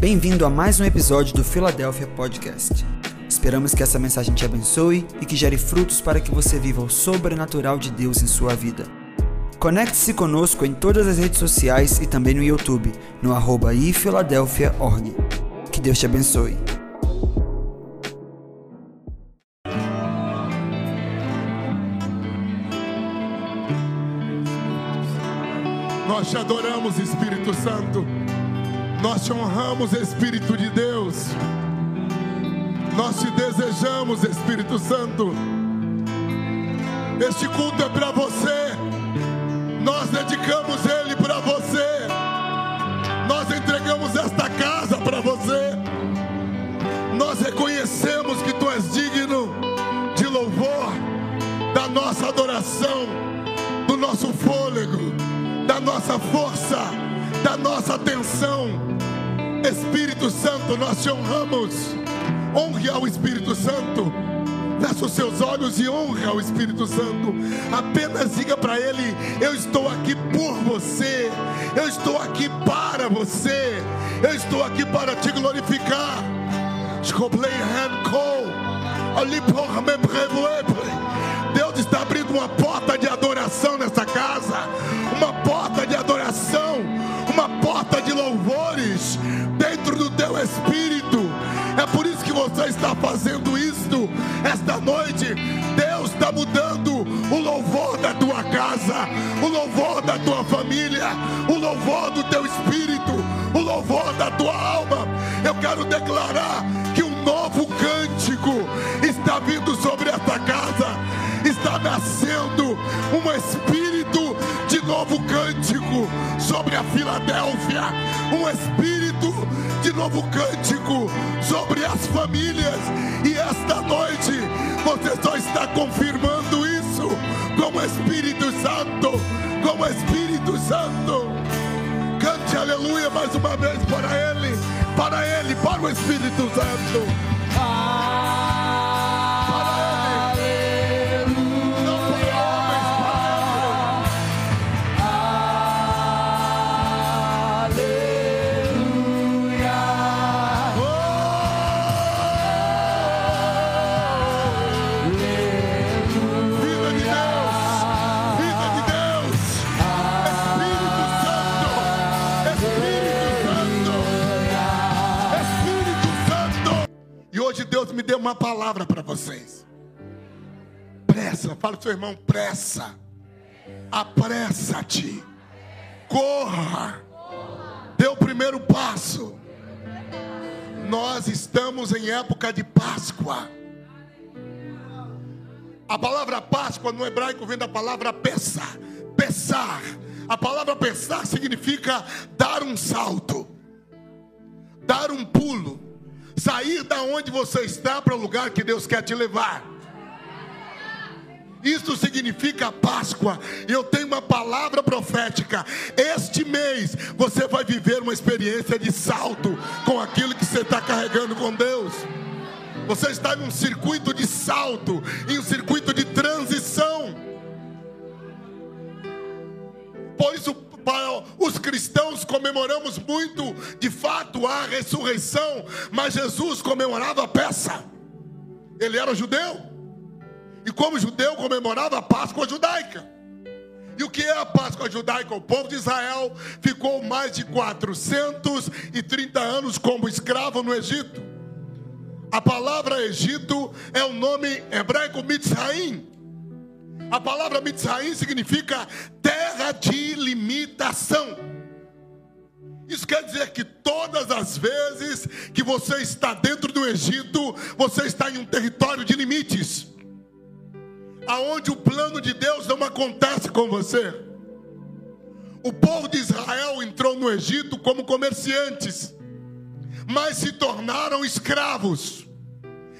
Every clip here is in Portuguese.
Bem-vindo a mais um episódio do Philadelphia Podcast. Esperamos que essa mensagem te abençoe e que gere frutos para que você viva o sobrenatural de Deus em sua vida. Conecte-se conosco em todas as redes sociais e também no YouTube, no arroba ifiladelphia.org. Que Deus te abençoe. Nós te adoramos, Espírito Santo. Nós te honramos, Espírito de Deus. Nós te desejamos, Espírito Santo. Este culto é para você. Nós dedicamos ele para você. Nós entregamos esta casa para você. Nós reconhecemos que tu és digno de louvor, da nossa adoração, do nosso fôlego, da nossa força, da nossa atenção. Espírito Santo, nós te honramos. Honre ao Espírito Santo. Feche os seus olhos e honre ao Espírito Santo. Apenas diga para Ele: Eu estou aqui por você. Eu estou aqui para você. Eu estou aqui para te glorificar. Deus está abrindo uma porta de adoração nessa casa. Louvores dentro do teu espírito. É por isso que você está fazendo isto esta noite. Deus está mudando o louvor da tua casa, o louvor da tua família, o louvor do teu espírito, o louvor da tua alma. Eu quero declarar que um novo cântico está vindo sobre esta casa, está nascendo um espírito de novo cântico sobre a Filadélfia, um espírito de novo cântico sobre as famílias. E esta noite você só está confirmando isso como Espírito Santo, como Espírito Santo. Cante aleluia mais uma vez para Ele, para Ele, para o Espírito Santo. Para uma palavra para vocês. Pressa, fala pro seu irmão, pressa. Apressa-te. Corra. Dê o primeiro passo. Nós estamos em época de Páscoa. A palavra Páscoa no hebraico vem da palavra pesar. Pesar. A palavra pesar significa dar um salto, dar um pulo, sair da onde você está para o lugar que Deus quer te levar. Isso significa Páscoa. Eu tenho uma palavra profética. Este mês você vai viver uma experiência de salto com aquilo que você está carregando com Deus. Você está em um circuito de salto, em um circuito de transição. Por isso, para os cristãos comemoramos muito, de fato, a ressurreição, mas Jesus comemorava a peça. Ele era judeu, e como judeu comemorava a Páscoa judaica. E o que é a Páscoa judaica? O povo de Israel ficou mais de 430 anos como escravo no Egito. A palavra Egito é o nome hebraico Mitzraim. A palavra Mitzraim significa terra de limitação. Isso quer dizer que todas as vezes que você está dentro do Egito, você está em um território de limites. Aonde o plano de Deus não acontece com você. O povo de Israel entrou no Egito como comerciantes, mas se tornaram escravos.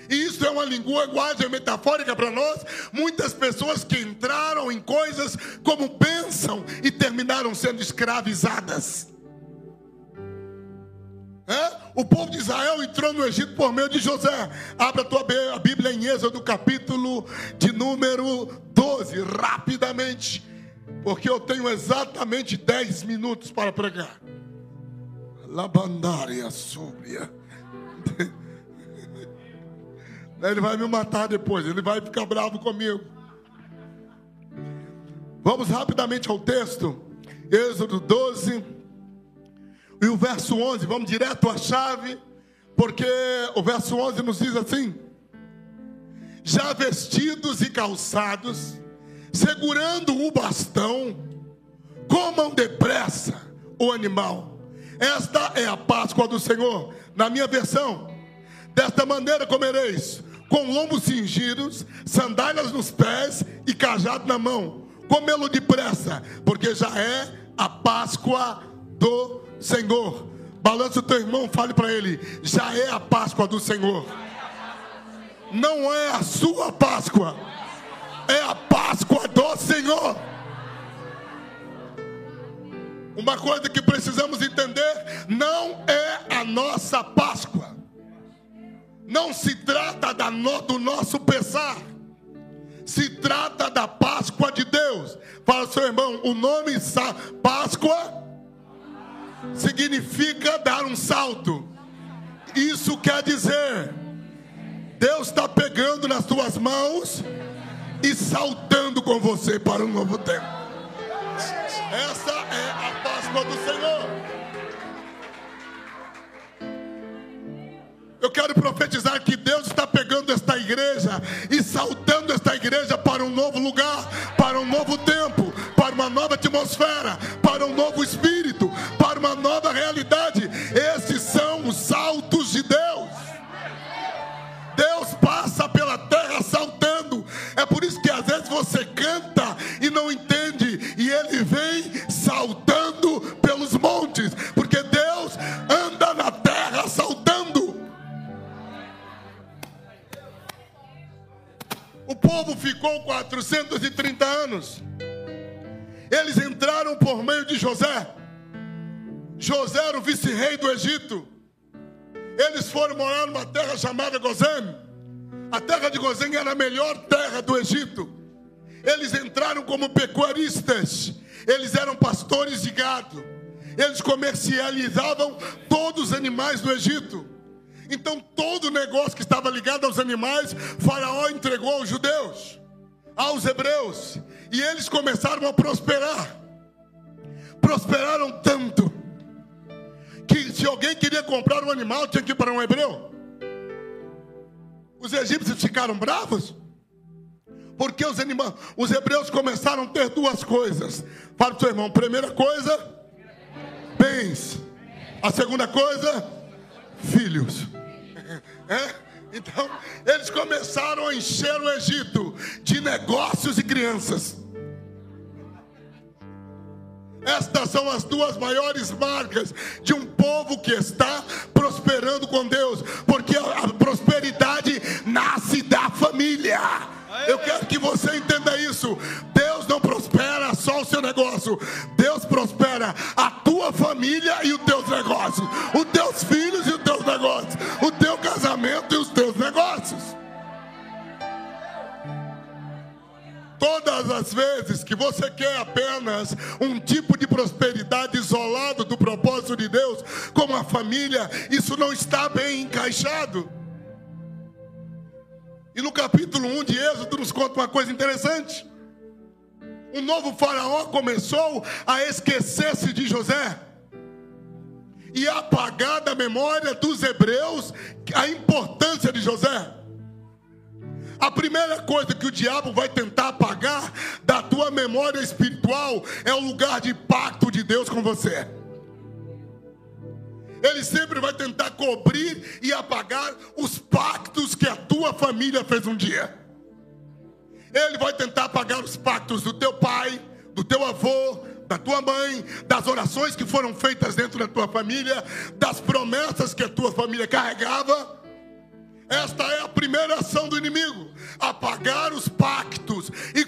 Isso é uma linguagem metafórica para nós. Muitas pessoas que entraram em coisas como bênção e terminaram sendo escravizadas. É? O povo de Israel entrou no Egito por meio de José. Abra a tua Bíblia em Êxodo, capítulo de número 12, rapidamente, porque eu tenho exatamente 10 minutos para pregar. Labandária súbria. Ele vai me matar depois, ele vai ficar bravo comigo. Vamos rapidamente ao texto, Êxodo 12, e o verso 11, vamos direto à chave, porque o verso 11 nos diz assim: Já vestidos e calçados, segurando o bastão, comam depressa o animal. Esta é a Páscoa do Senhor. Na minha versão, desta maneira comereis, com lombos cingidos, sandálias nos pés e cajado na mão. Comê-lo depressa, porque já é a Páscoa do Senhor. Balança o teu irmão, fale para ele: já é a Páscoa do Senhor. Não é a sua Páscoa é a Páscoa do Senhor. Uma coisa que precisamos entender: não é a nossa Páscoa. Não se trata do nosso pesar. Se trata da Páscoa de Deus. Fala, seu irmão, o nome Páscoa significa dar um salto. Isso quer dizer, Deus está pegando nas tuas mãos e saltando com você para um novo tempo. Essa é a Páscoa Eu quero profetizar que Deus está pegando esta igreja e saltando esta igreja para um novo lugar, para um novo tempo, para uma nova atmosfera, para um novo espírito, para uma nova realidade. Esses povo ficou 430 anos. Eles entraram por meio de José. José era o vice-rei do Egito. Eles foram morar numa terra chamada Gozém. A terra de Gozém era a melhor terra do Egito. Eles entraram como pecuaristas. Eles eram pastores de gado. Eles comercializavam todos os animais do Egito. Então, todo o negócio que estava ligado aos animais, Faraó entregou aos judeus, aos hebreus. E eles começaram a prosperar. Prosperaram tanto que se alguém queria comprar um animal, tinha que ir para um hebreu. Os egípcios ficaram bravos. Porque os, animais, os hebreus começaram a ter duas coisas. Fala para o seu irmão: primeira coisa, bens. A segunda coisa, filhos. É? Então, eles começaram a encher o Egito de negócios e crianças. Estas são as duas maiores marcas de um povo que está prosperando com Deus, porque a prosperidade nasce da família. Eu quero que você entenda isso. Deus não prospera só o seu negócio, Deus prospera a tua família e os teus negócios, os teus filhos e os teus negócios, o teu casamento e os teus negócios. Todas as vezes que você quer apenas um tipo de prosperidade isolado do propósito de Deus, como a família, isso não está bem encaixado. E no capítulo 1 de Êxodo nos conta uma coisa interessante. O novo faraó começou a esquecer-se de José e apagar da memória dos hebreus a importância de José. A primeira coisa que o diabo vai tentar apagar da tua memória espiritual é o lugar de pacto de Deus com você. Ele sempre vai tentar cobrir e apagar os pactos que a tua família fez um dia. Ele vai tentar apagar os pactos do teu pai, do teu avô, da tua mãe, das orações que foram feitas dentro da tua família, das promessas que a tua família carregava. Esta é a primeira ação do inimigo: apagar os pactos e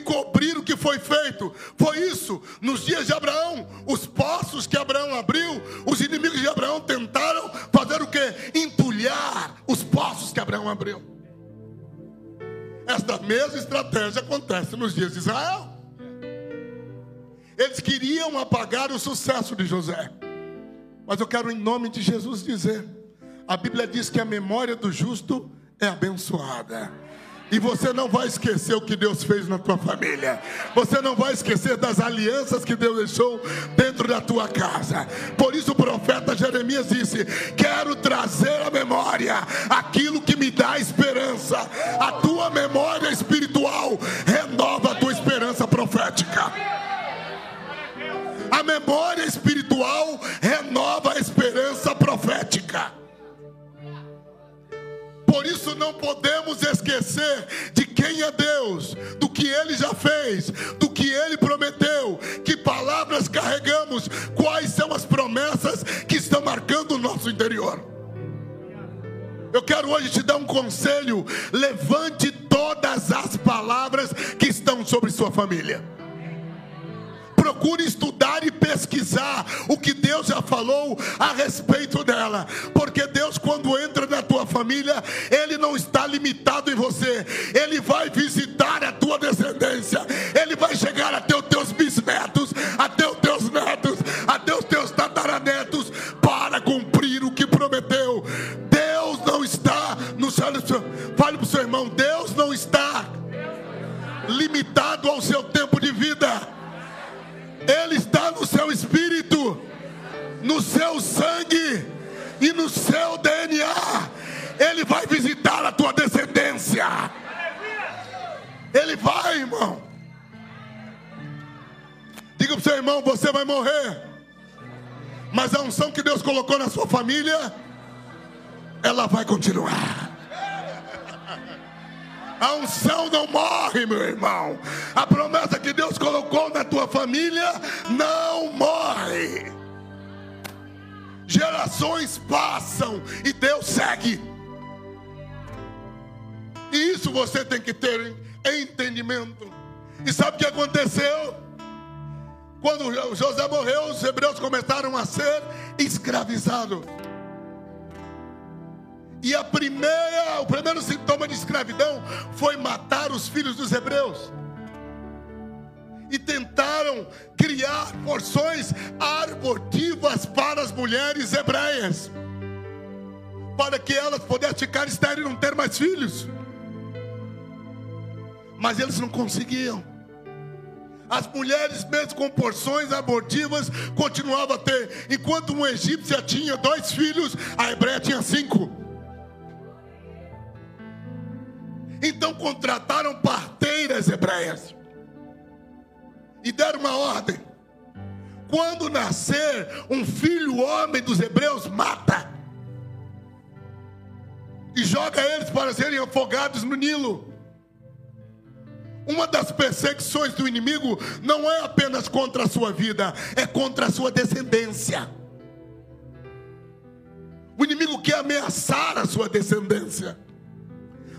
que foi feito. Foi isso nos dias de Abraão, os poços que Abraão abriu, os inimigos de Abraão tentaram fazer o que? Entulhar os poços que Abraão abriu. Esta mesma estratégia acontece nos dias de Israel. Eles queriam apagar o sucesso de José. Mas eu quero, em nome de Jesus, dizer: a Bíblia diz que a memória do justo é abençoada. E você não vai esquecer o que Deus fez na tua família. Você não vai esquecer das alianças que Deus deixou dentro da tua casa. Por isso o profeta Jeremias disse: Quero trazer à memória aquilo que me dá esperança. A tua memória espiritual renova a tua esperança profética. A memória espiritual renova a esperança profética. Não podemos esquecer de quem é Deus, do que Ele já fez, do que Ele prometeu, que palavras carregamos, quais são as promessas que estão marcando o nosso interior. Eu quero hoje te dar um conselho: levante todas as palavras que estão sobre sua família procure estudar e pesquisar o que Deus já falou a respeito dela, porque Deus, quando entra na tua família, Ele não está limitado em você, Ele vai visitar a tua descendência, Ele vai chegar até os teus bisnetos, até os teus netos, até os teus tataranetos, para cumprir o que prometeu. Deus não está no fale para o seu irmão: Deus não está limitado ao seu tempo de vida. Ele está no seu espírito, no seu sangue e no seu DNA. Ele vai visitar a tua descendência. Ele vai, irmão. Diga para o seu irmão: você vai morrer. Mas a unção que Deus colocou na sua família, ela vai continuar. A unção não morre, meu irmão. A promessa que Deus colocou na tua família não morre. Gerações passam e Deus segue. E isso você tem que ter entendimento. E sabe o que aconteceu? Quando José morreu, os hebreus começaram a ser escravizados. E a primeira, o primeiro sintoma de escravidão foi matar os filhos dos hebreus. E tentaram criar porções abortivas para as mulheres hebreias, para que elas pudessem ficar estéreis e não ter mais filhos. Mas eles não conseguiam. As mulheres, mesmo com porções abortivas, continuavam a ter. Enquanto um egípcio tinha dois filhos, a hebreia tinha cinco. Então contrataram parteiras hebreias e deram uma ordem: quando nascer um filho homem dos hebreus, mata e joga eles para serem afogados no Nilo. Uma das perseguições do inimigo não é apenas contra a sua vida, é contra a sua descendência. O inimigo quer ameaçar a sua descendência.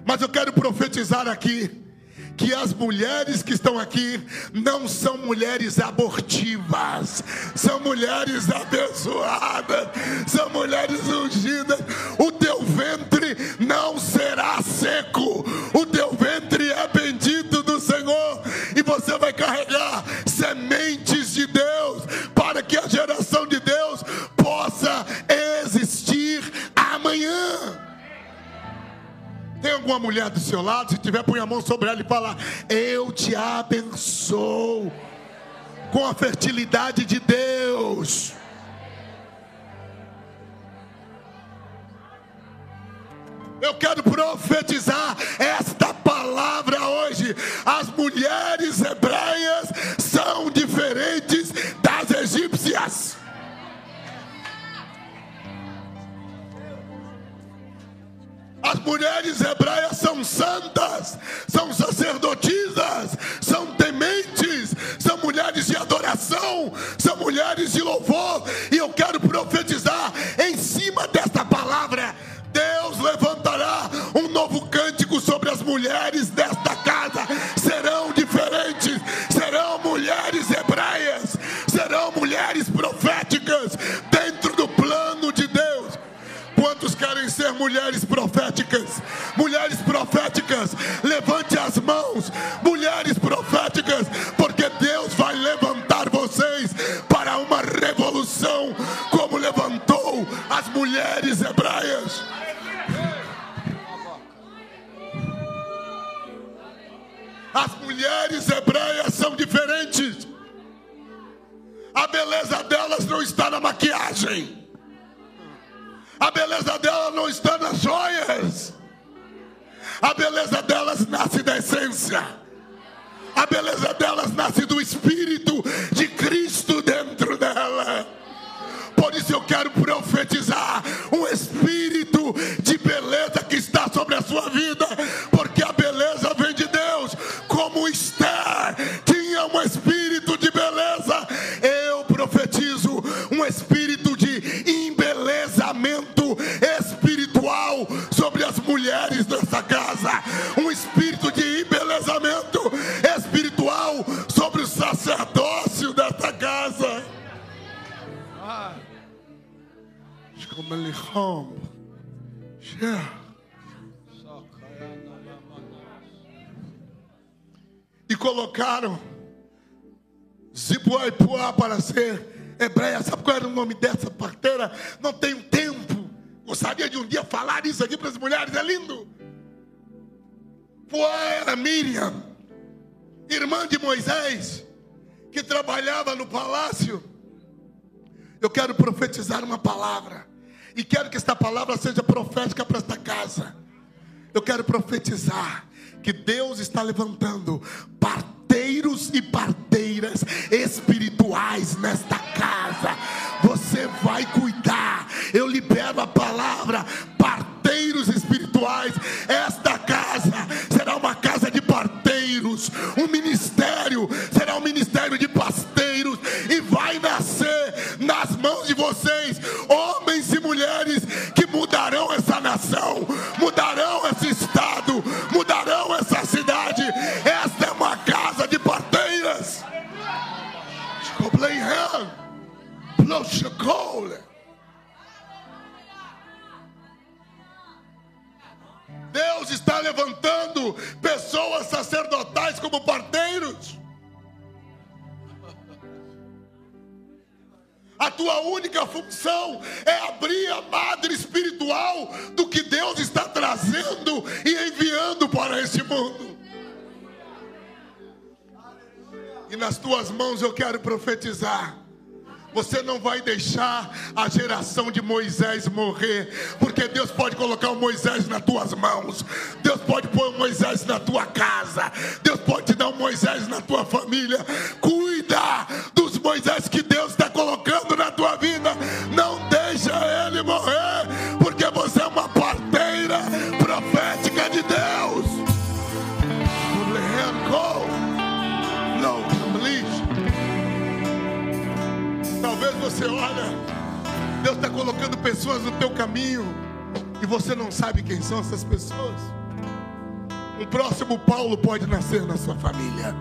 Mas eu quero profetizar aqui que as mulheres que estão aqui não são mulheres abortivas, são mulheres abençoadas, são mulheres ungidas. O teu ventre não será seco, o teu ventre é bendito do Senhor, e você vai carregar sementes de Deus para que a geração Tem alguma mulher do seu lado? Se tiver, põe a mão sobre ela e fala: Eu te abençoo com a fertilidade de Deus. Eu quero profetizar esta palavra hoje. As mulheres hebreias são diferentes das egípcias. As mulheres hebreias são santas, A beleza delas nasce da essência. A beleza delas nasce do Espírito de Cristo dentro dela. Por isso eu quero profetizar um espírito de beleza que está sobre a sua vida, porque a beleza vem de Deus, como Esther tinha um espírito de beleza. Eu profetizo um espírito mulheres dessa casa, um espírito de embelezamento espiritual sobre o sacerdócio dessa casa. E colocaram Zipuaipuá para ser hebreia. Sabe qual era o nome dessa parteira? Não tenho. Gostaria de um dia falar isso aqui para as mulheres, é lindo. Puá era Miriam, irmã de Moisés, que trabalhava no palácio. Eu quero profetizar uma palavra. E quero que esta palavra seja profética para esta casa. Eu quero profetizar que Deus está levantando parteiros e parteiras espirituais nesta casa. Você vai cuidar. Eu libero a palavra parteiros espirituais. Esta casa será uma casa de parteiros. Um ministério será um ministério de pasteiros e vai nascer nas mãos de vocês homens e mulheres que mudarão essa nação, mudarão esse estado, mudarão essa cidade. Esta é uma casa de parteiras. Deus está levantando pessoas sacerdotais como parteiros. A tua única função é abrir a madre espiritual do que Deus está trazendo e enviando para esse mundo. E nas tuas mãos eu quero profetizar. Você não vai deixar a geração de Moisés morrer, porque Deus pode colocar o Moisés nas tuas mãos, Deus pode pôr o Moisés na tua casa, Deus pode te dar um Moisés na tua família. Cuida dos Moisés que Deus está colocando na tua vida, não deixa ele morrer, você olha, Deus está colocando pessoas no teu caminho e você não sabe quem são essas pessoas. Um próximo Paulo pode nascer na sua família.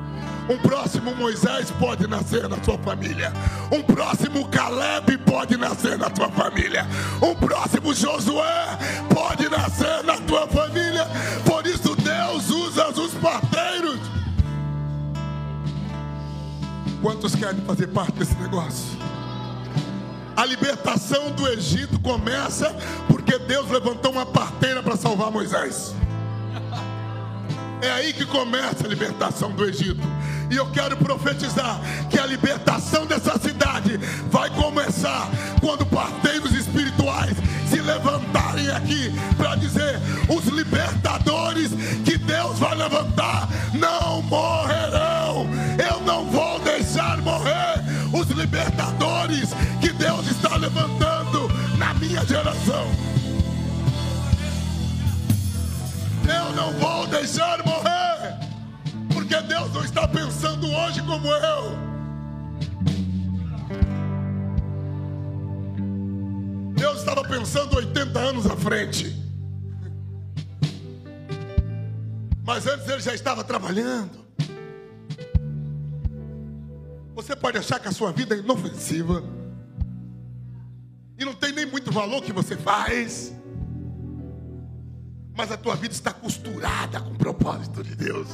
Um próximo Moisés pode nascer na sua família. Um próximo Caleb pode nascer na tua família. Um próximo Josué pode nascer na tua família. Por isso Deus usa os parteiros. Quantos querem fazer parte desse negócio? A libertação do Egito começa porque Deus levantou uma parteira para salvar Moisés. É aí que começa a libertação do Egito. E eu quero profetizar que a libertação dessa cidade vai começar quando parteiros espirituais se levantarem aqui para dizer: os libertadores que Deus vai levantar não morrerão. Eu não vou deixar morrer os libertadores geração. Eu não vou deixar morrer, porque Deus não está pensando hoje como eu. Deus estava pensando 80 anos à frente. Mas antes ele já estava trabalhando. Você pode achar que a sua vida é inofensiva. Não tem nem muito valor que você faz. Mas a tua vida está costurada com o propósito de Deus.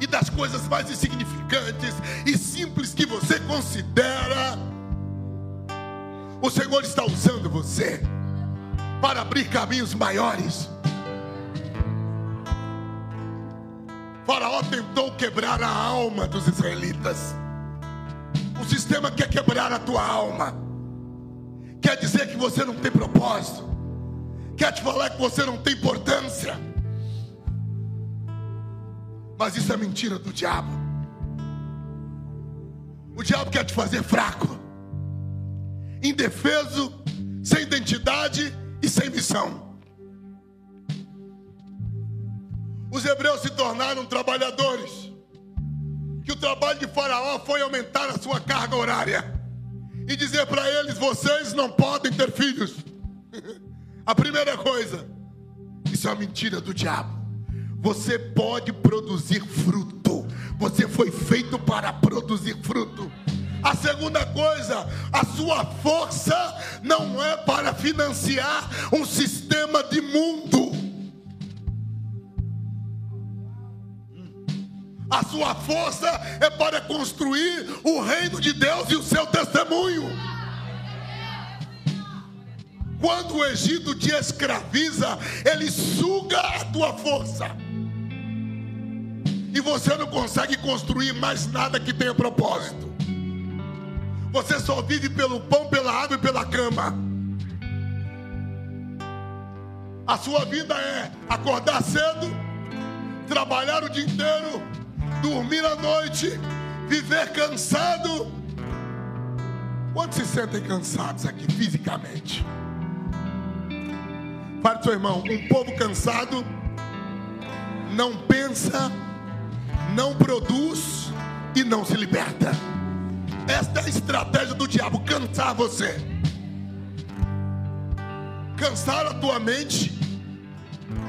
E das coisas mais insignificantes e simples que você considera, O Senhor está usando você para abrir caminhos maiores. Faraó tentou quebrar a alma dos israelitas. O sistema quer quebrar a tua alma. Quer dizer que você não tem propósito. Quer te falar que você não tem importância. Mas isso é mentira do diabo. O diabo quer te fazer fraco, indefeso, sem identidade e sem missão. Os hebreus se tornaram trabalhadores. Que o trabalho de Faraó foi aumentar a sua carga horária e dizer para eles: vocês não podem ter filhos. a primeira coisa, isso é uma mentira do diabo. Você pode produzir fruto. Você foi feito para produzir fruto. A segunda coisa, a sua força não é para financiar um sistema de mundo. A sua força é para construir o reino de Deus e o seu testemunho. Quando o Egito te escraviza, ele suga a tua força. E você não consegue construir mais nada que tenha propósito. Você só vive pelo pão, pela água e pela cama. A sua vida é acordar cedo, trabalhar o dia inteiro, dormir à noite, viver cansado. Quantos se sentem cansados aqui fisicamente? Para o seu irmão: um povo cansado não pensa, não produz e não se liberta. Esta é a estratégia do diabo: cansar você, cansar a tua mente,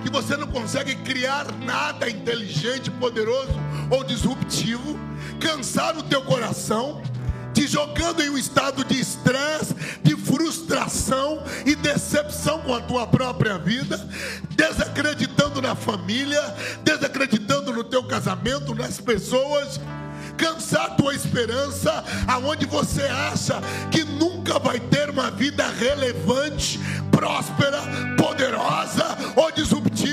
que você não consegue criar nada inteligente, poderoso ou disruptivo, cansar o teu coração, te jogando em um estado de estresse, de frustração e decepção com a tua própria vida, desacreditando na família, desacreditando no teu casamento, nas pessoas cansar tua esperança, aonde você acha que nunca vai ter uma vida relevante, próspera, poderosa ou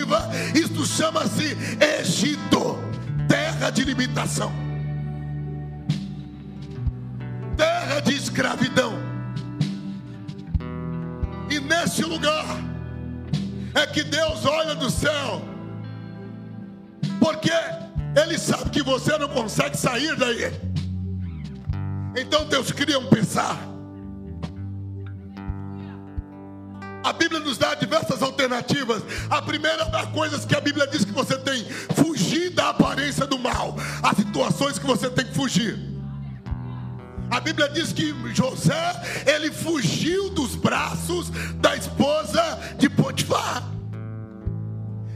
disruptiva. Isto chama-se Egito, terra de limitação, terra de escravidão. E nesse lugar é que Deus olha do céu, porque ele sabe que você não consegue sair daí. Então Deus cria um pensar. A Bíblia nos dá diversas alternativas. A primeira das coisas que a Bíblia diz que você tem fugir da aparência do mal, as situações que você tem que fugir. A Bíblia diz que José, ele fugiu dos braços da esposa de Potifar.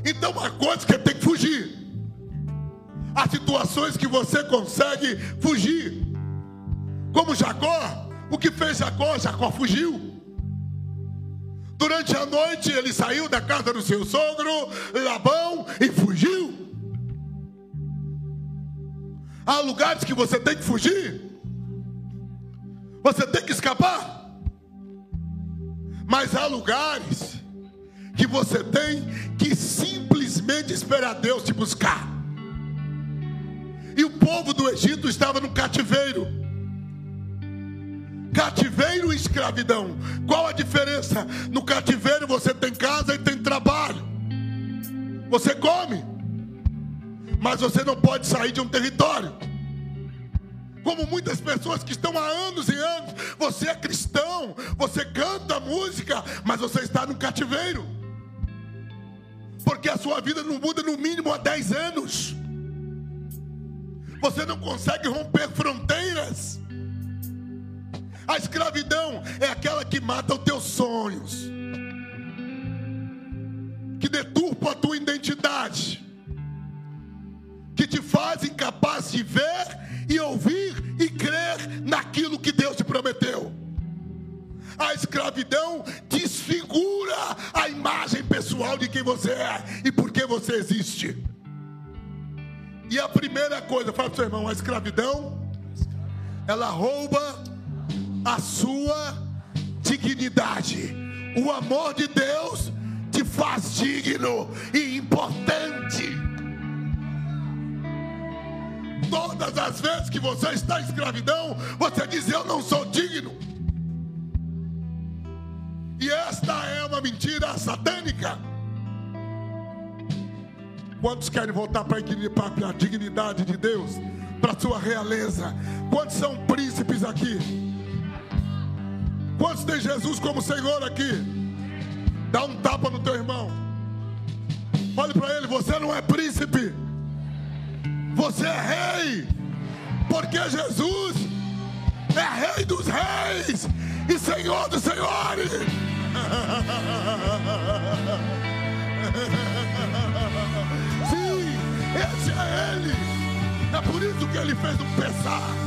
Então, uma coisa que tem que fugir. Há situações que você consegue fugir. Como Jacó, o que fez Jacó? Jacó fugiu. Durante a noite ele saiu da casa do seu sogro, Labão, e fugiu. Há lugares que você tem que fugir. Você tem que escapar. Mas há lugares que você tem que simplesmente esperar Deus te buscar. E o povo do Egito estava no cativeiro. Cativeiro e escravidão. Qual a diferença? No cativeiro você tem casa e tem trabalho. Você come. Mas você não pode sair de um território. Como muitas pessoas que estão há anos e anos, você é cristão, você canta música, mas você está no cativeiro. Porque a sua vida não muda no mínimo há 10 anos você não consegue romper fronteiras. A escravidão é aquela que mata os teus sonhos, que deturpa a tua identidade, que te faz incapaz de ver e ouvir e crer naquilo que Deus te prometeu. A escravidão desfigura a imagem pessoal de quem você é e por que você existe. E a primeira coisa, fala para o seu irmão, a escravidão, ela rouba a sua dignidade. O amor de Deus te faz digno e importante. Todas as vezes que você está em escravidão, você diz: Eu não sou digno. E esta é uma mentira satânica. Quantos querem voltar para a dignidade de Deus, para a sua realeza? Quantos são príncipes aqui? Quantos tem Jesus como Senhor aqui? Dá um tapa no teu irmão. Olhe para ele, você não é príncipe. Você é rei. Porque Jesus é rei dos reis e Senhor dos senhores. Sim, esse é ele. É por isso que ele fez um pesar.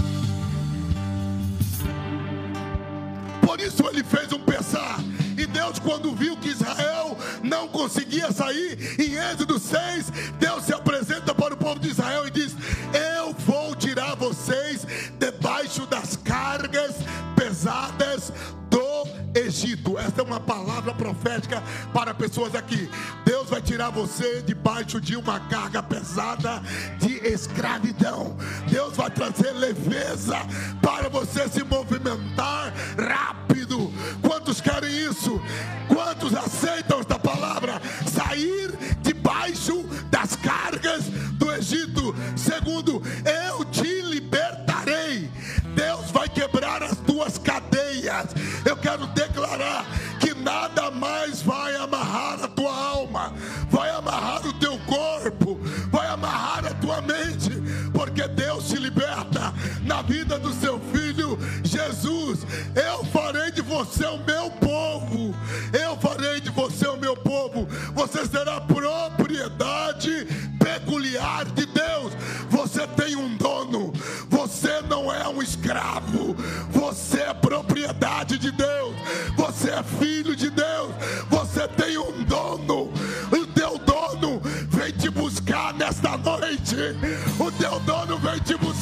Ele fez um pesar. E Deus, quando viu que Israel não conseguia sair, em Êxodo 6, Deus se apresenta para o povo de Israel e diz: Eu vou tirar vocês debaixo das cargas pesadas Egito. Esta é uma palavra profética para pessoas aqui. Deus vai tirar você debaixo de uma carga pesada de escravidão. Deus vai trazer leveza para você se isso? Quantos aceitam esta palavra? Sair debaixo das cargas do Egito. Segundo, eu te libertarei. Deus vai quebrar as tuas cadeias. Eu quero declarar que nada mais vai amarrar a tua alma, vai amarrar o teu corpo, vai amarrar a tua mente, porque Deus te liberta na vida do seu filho Jesus. Eu farei de você o meu povo, eu farei de você o meu povo. Você será propriedade peculiar de Deus. Você tem um dono, você não é um escravo, você é propriedade de Deus, você é filho de Deus, você tem um dono. O teu dono vem te buscar nesta noite. O teu dono vem te buscar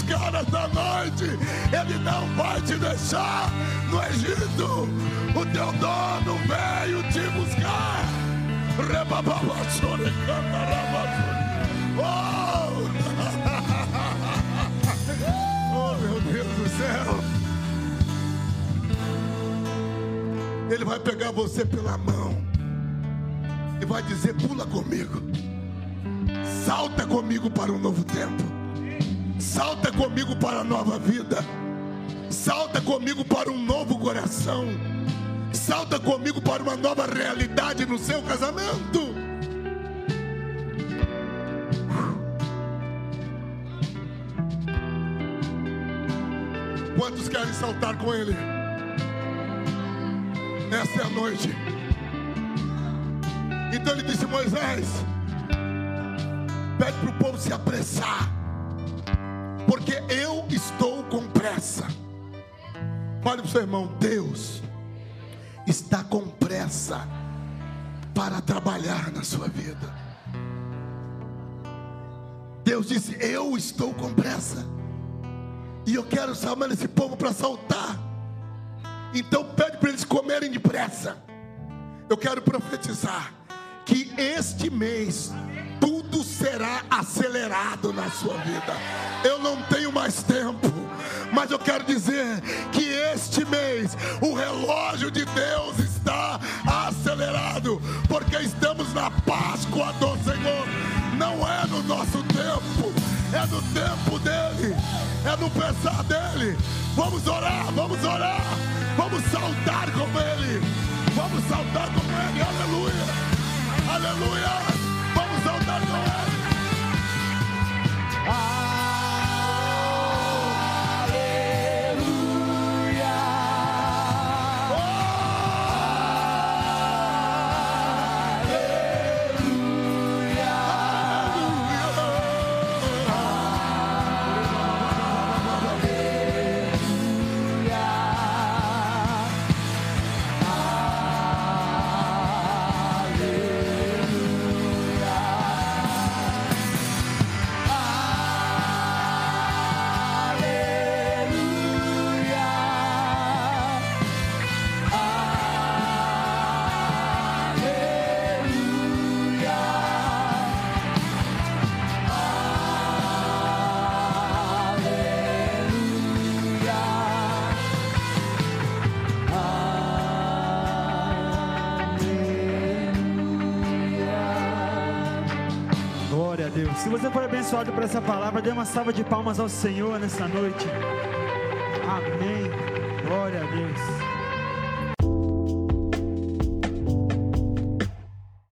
noite. Ele não vai te deixar no Egito. O teu dono veio te buscar. Oh! oh, meu Deus do céu. Ele vai pegar você pela mão e vai dizer: pula comigo, salta comigo para um novo tempo, salta comigo para a nova vida, salta comigo para um novo coração, salta comigo para uma nova realidade no seu casamento. Quantos querem saltar com ele? Essa é a noite. Então ele disse: Moisés, pede para o povo se apressar, porque eu estou com pressa. Fale para o seu irmão: Deus está com pressa para trabalhar na sua vida. Deus disse: Eu estou com pressa. E eu quero chamar esse povo para saltar. Então pede para eles comerem depressa. Eu quero profetizar que este mês tudo será acelerado na sua vida. Eu não tenho mais tempo, mas eu quero dizer que este mês o relógio de Deus está acelerado, porque estamos na Páscoa do Senhor. Não é no nosso tempo, é no tempo dele, é no pensar dele. Vamos orar, vamos orar, vamos saltar com ele, vamos saltar com ele, aleluia, aleluia, vamos saltar com ele. Ah. Se você foi abençoado por essa palavra, dê uma salva de palmas ao Senhor nessa noite. Amém. Glória a Deus.